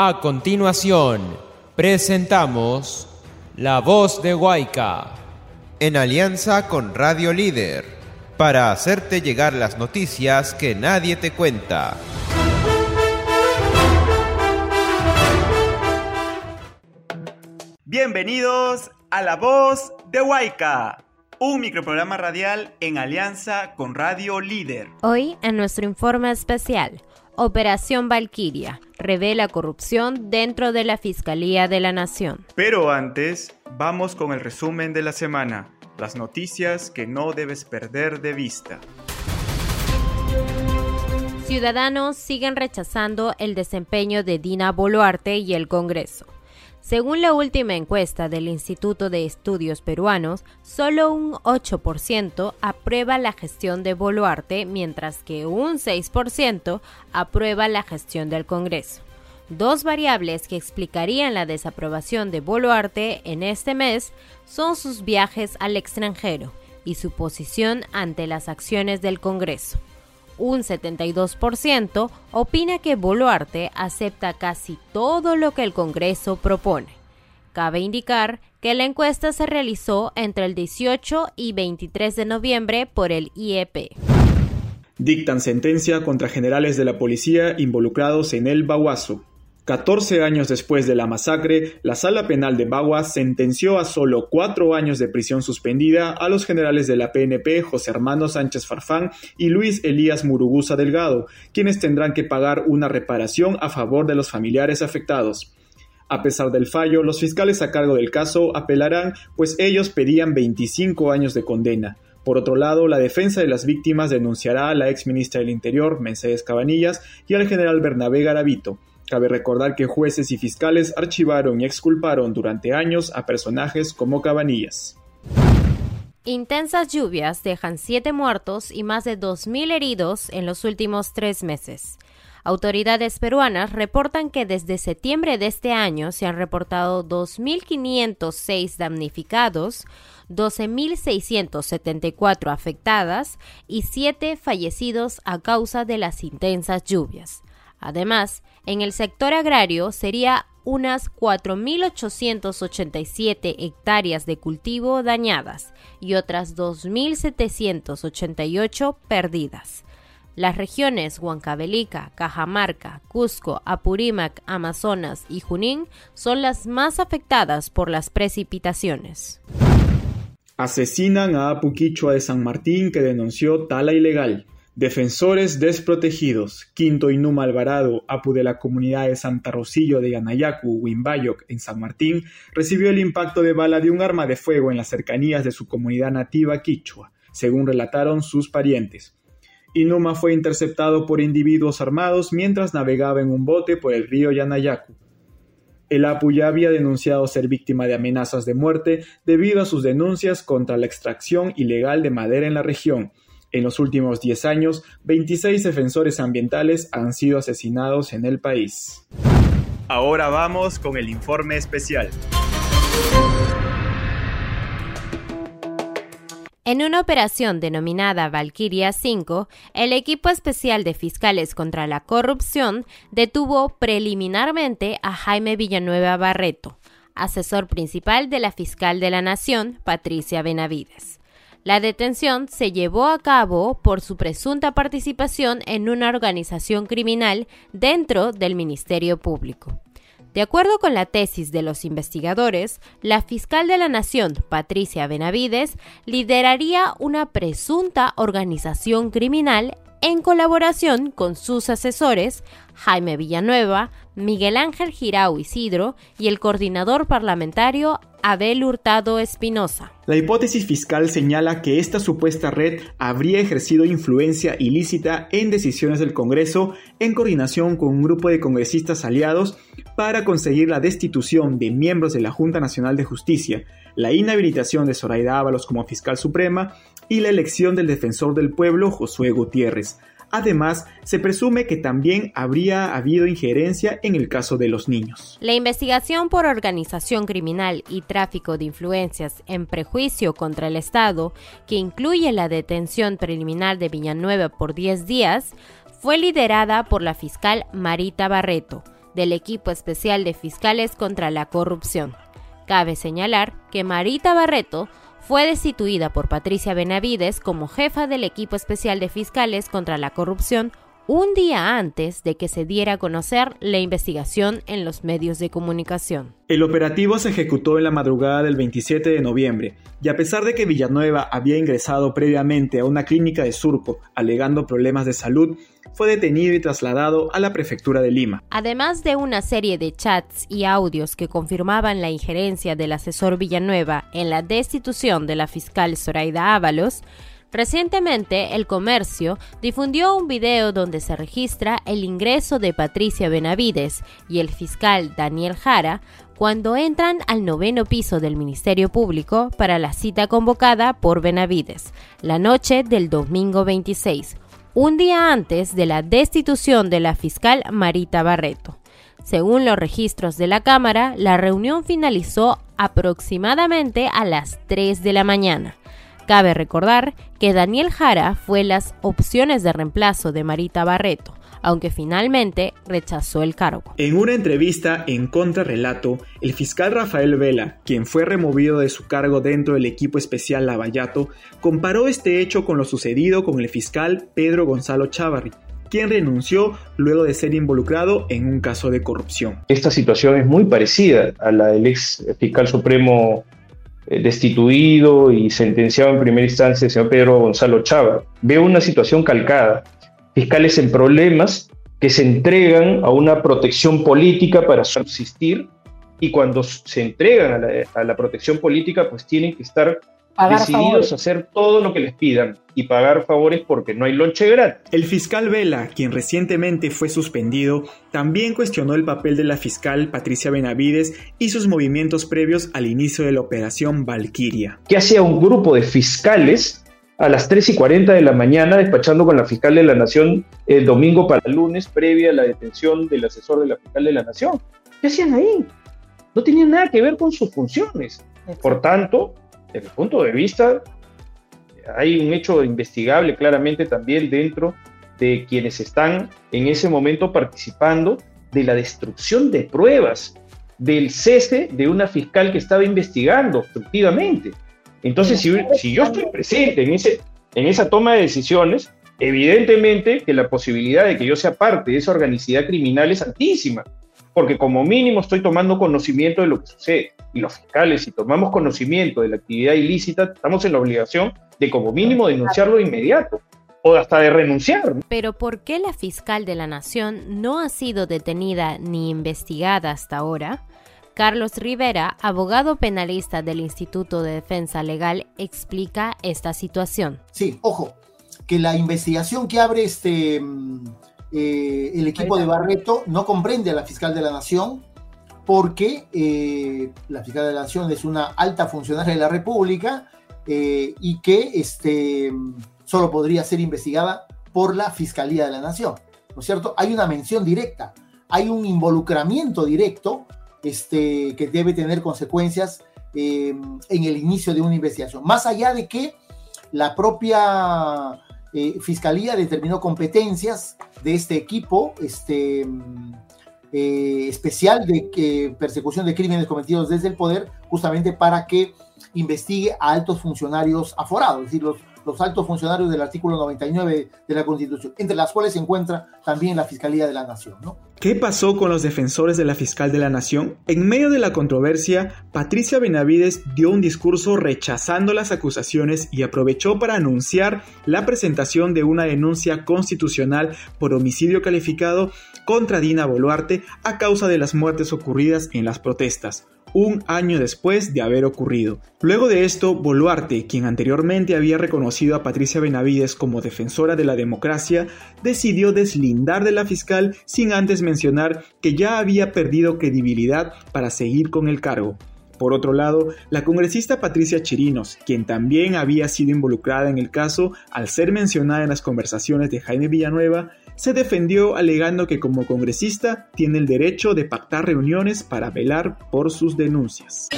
A continuación, presentamos La Voz de Huayca. En alianza con Radio Líder, para hacerte llegar las noticias que nadie te cuenta. Bienvenidos a La Voz de Huayca, un microprograma radial en alianza con Radio Líder. Hoy, en nuestro informe especial, Operación Valquiria revela corrupción dentro de la Fiscalía de la Nación. Pero antes, vamos con el resumen de la semana, las noticias que no debes perder de vista. Ciudadanos siguen rechazando el desempeño de Dina Boluarte y el Congreso. Según la última encuesta del Instituto de Estudios Peruanos, solo un 8% aprueba la gestión de Boluarte, mientras que un 6% aprueba la gestión del Congreso. Dos variables que explicarían la desaprobación de Boluarte en este mes son sus viajes al extranjero y su posición ante las acciones del Congreso un 72% opina que Boluarte acepta casi todo lo que el Congreso propone. Cabe indicar que la encuesta se realizó entre el 18 y 23 de noviembre por el IEP. Dictan sentencia contra generales de la policía involucrados en el Baguazo. 14 años después de la masacre, la Sala Penal de Bagua sentenció a solo cuatro años de prisión suspendida a los generales de la PNP José Hermano Sánchez Farfán y Luis Elías Muruguza Delgado, quienes tendrán que pagar una reparación a favor de los familiares afectados. A pesar del fallo, los fiscales a cargo del caso apelarán, pues ellos pedían 25 años de condena. Por otro lado, la defensa de las víctimas denunciará a la ex ministra del Interior, Mercedes Cabanillas, y al general Bernabé Garavito, Cabe recordar que jueces y fiscales archivaron y exculparon durante años a personajes como Cabanillas. Intensas lluvias dejan siete muertos y más de 2.000 heridos en los últimos tres meses. Autoridades peruanas reportan que desde septiembre de este año se han reportado 2.506 damnificados, 12.674 afectadas y 7 fallecidos a causa de las intensas lluvias. Además, en el sector agrario sería unas 4.887 hectáreas de cultivo dañadas y otras 2.788 perdidas. Las regiones Huancavelica, Cajamarca, Cusco, Apurímac, Amazonas y Junín son las más afectadas por las precipitaciones. Asesinan a Apuquichua de San Martín que denunció tala ilegal. Defensores desprotegidos, Quinto Inuma Alvarado, Apu de la comunidad de Santa Rosillo de Yanayacu, Wimbayoc, en San Martín, recibió el impacto de bala de un arma de fuego en las cercanías de su comunidad nativa quichua, según relataron sus parientes. Inuma fue interceptado por individuos armados mientras navegaba en un bote por el río Yanayacu. El Apu ya había denunciado ser víctima de amenazas de muerte debido a sus denuncias contra la extracción ilegal de madera en la región, en los últimos 10 años, 26 defensores ambientales han sido asesinados en el país. Ahora vamos con el informe especial. En una operación denominada Valkyria 5, el equipo especial de fiscales contra la corrupción detuvo preliminarmente a Jaime Villanueva Barreto, asesor principal de la fiscal de la Nación, Patricia Benavides. La detención se llevó a cabo por su presunta participación en una organización criminal dentro del Ministerio Público. De acuerdo con la tesis de los investigadores, la fiscal de la Nación, Patricia Benavides, lideraría una presunta organización criminal en colaboración con sus asesores, Jaime Villanueva, Miguel Ángel Girau Isidro y el coordinador parlamentario Abel Hurtado Espinosa. La hipótesis fiscal señala que esta supuesta red habría ejercido influencia ilícita en decisiones del Congreso en coordinación con un grupo de congresistas aliados para conseguir la destitución de miembros de la Junta Nacional de Justicia, la inhabilitación de Zoraida Ábalos como fiscal suprema y la elección del defensor del pueblo Josué Gutiérrez. Además, se presume que también habría habido injerencia en el caso de los niños. La investigación por organización criminal y tráfico de influencias en prejuicio contra el Estado, que incluye la detención preliminar de Villanueva por 10 días, fue liderada por la fiscal Marita Barreto, del equipo especial de fiscales contra la corrupción. Cabe señalar que Marita Barreto fue destituida por Patricia Benavides como jefa del equipo especial de fiscales contra la corrupción un día antes de que se diera a conocer la investigación en los medios de comunicación. El operativo se ejecutó en la madrugada del 27 de noviembre, y a pesar de que Villanueva había ingresado previamente a una clínica de Surco alegando problemas de salud, fue detenido y trasladado a la prefectura de Lima. Además de una serie de chats y audios que confirmaban la injerencia del asesor Villanueva en la destitución de la fiscal Zoraida Ábalos, Recientemente, El Comercio difundió un video donde se registra el ingreso de Patricia Benavides y el fiscal Daniel Jara cuando entran al noveno piso del Ministerio Público para la cita convocada por Benavides, la noche del domingo 26, un día antes de la destitución de la fiscal Marita Barreto. Según los registros de la Cámara, la reunión finalizó aproximadamente a las 3 de la mañana. Cabe recordar que Daniel Jara fue las opciones de reemplazo de Marita Barreto, aunque finalmente rechazó el cargo. En una entrevista en contrarrelato, el fiscal Rafael Vela, quien fue removido de su cargo dentro del equipo especial Lavallato, comparó este hecho con lo sucedido con el fiscal Pedro Gonzalo Chávarri, quien renunció luego de ser involucrado en un caso de corrupción. Esta situación es muy parecida a la del ex fiscal supremo destituido y sentenciado en primera instancia el señor Pedro Gonzalo Chávez. Veo una situación calcada. Fiscales en problemas que se entregan a una protección política para subsistir y cuando se entregan a la, a la protección política pues tienen que estar decididos a hacer todo lo que les pidan y pagar favores porque no hay lonche gratis. El fiscal Vela, quien recientemente fue suspendido, también cuestionó el papel de la fiscal Patricia Benavides y sus movimientos previos al inicio de la operación Valquiria. ¿Qué hacía un grupo de fiscales a las 3 y 40 de la mañana despachando con la fiscal de la Nación el domingo para el lunes previa a la detención del asesor de la fiscal de la Nación? ¿Qué hacían ahí? No tenían nada que ver con sus funciones. Por tanto, desde el punto de vista, hay un hecho investigable claramente también dentro de quienes están en ese momento participando de la destrucción de pruebas, del cese de una fiscal que estaba investigando obstructivamente. Entonces, si, si yo estoy presente en, ese, en esa toma de decisiones, evidentemente que la posibilidad de que yo sea parte de esa organicidad criminal es altísima porque como mínimo estoy tomando conocimiento de lo que sucede. Y los fiscales, si tomamos conocimiento de la actividad ilícita, estamos en la obligación de como mínimo denunciarlo de inmediato o hasta de renunciar. Pero ¿por qué la fiscal de la Nación no ha sido detenida ni investigada hasta ahora? Carlos Rivera, abogado penalista del Instituto de Defensa Legal, explica esta situación. Sí, ojo, que la investigación que abre este mm, eh, el equipo de Barreto no comprende a la fiscal de la Nación porque eh, la fiscal de la Nación es una alta funcionaria de la República eh, y que este, solo podría ser investigada por la Fiscalía de la Nación. ¿No es cierto? Hay una mención directa, hay un involucramiento directo este, que debe tener consecuencias en el inicio de una investigación. Más allá de que la propia eh, Fiscalía determinó competencias de este equipo este, eh, especial de persecución de crímenes cometidos desde el poder, justamente para que investigue a altos funcionarios aforados, es decir, los, los altos funcionarios del artículo 99 de la Constitución, entre las cuales se encuentra también la Fiscalía de la Nación. ¿no? ¿Qué pasó con los defensores de la fiscal de la Nación? En medio de la controversia, Patricia Benavides dio un discurso rechazando las acusaciones y aprovechó para anunciar la presentación de una denuncia constitucional por homicidio calificado contra Dina Boluarte a causa de las muertes ocurridas en las protestas un año después de haber ocurrido. Luego de esto, Boluarte, quien anteriormente había reconocido a Patricia Benavides como defensora de la democracia, decidió deslindar de la fiscal sin antes mencionar que ya había perdido credibilidad para seguir con el cargo. Por otro lado, la congresista Patricia Chirinos, quien también había sido involucrada en el caso al ser mencionada en las conversaciones de Jaime Villanueva, se defendió alegando que como congresista tiene el derecho de pactar reuniones para velar por sus denuncias.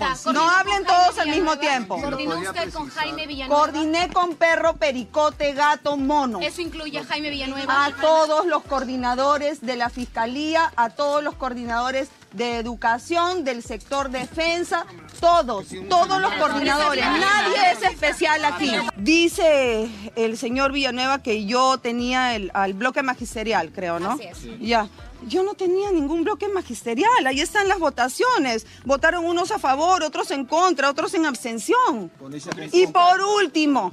Hablen todos al mismo tiempo. ¿Coordinó usted con Jaime Villanueva? Coordiné con perro, pericote, gato, mono. ¿Eso incluye a Jaime Villanueva? A todos los coordinadores de la Fiscalía, a todos los coordinadores de educación, del sector defensa, todos, todos los coordinadores. Nadie es especial aquí. Dice el señor Villanueva que yo tenía el, al bloque magisterial, creo, ¿no? Así es. Ya. Yo no tenía ningún bloque magisterial, ahí están las votaciones. Votaron unos a favor, otros en contra, otros en abstención. Y por último,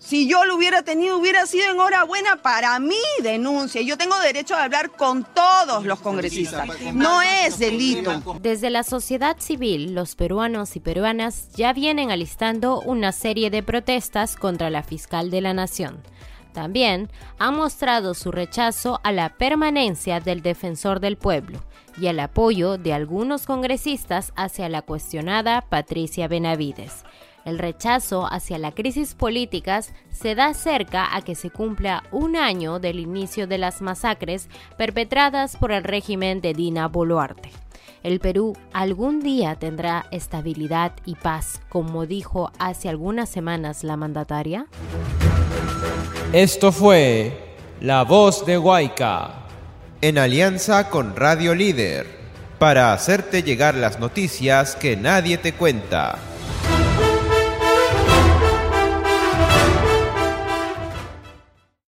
si yo lo hubiera tenido, hubiera sido enhorabuena para mi denuncia. Yo tengo derecho a hablar con todos los congresistas. No es delito. Desde la sociedad civil, los peruanos y peruanas ya vienen alistando una serie de protestas contra la fiscal de la Nación. También han mostrado su rechazo a la permanencia del defensor del pueblo y el apoyo de algunos congresistas hacia la cuestionada Patricia Benavides. El rechazo hacia la crisis políticas se da cerca a que se cumpla un año del inicio de las masacres perpetradas por el régimen de Dina Boluarte. El Perú algún día tendrá estabilidad y paz, como dijo hace algunas semanas la mandataria. Esto fue La Voz de Guayca. En alianza con Radio Líder, para hacerte llegar las noticias que nadie te cuenta.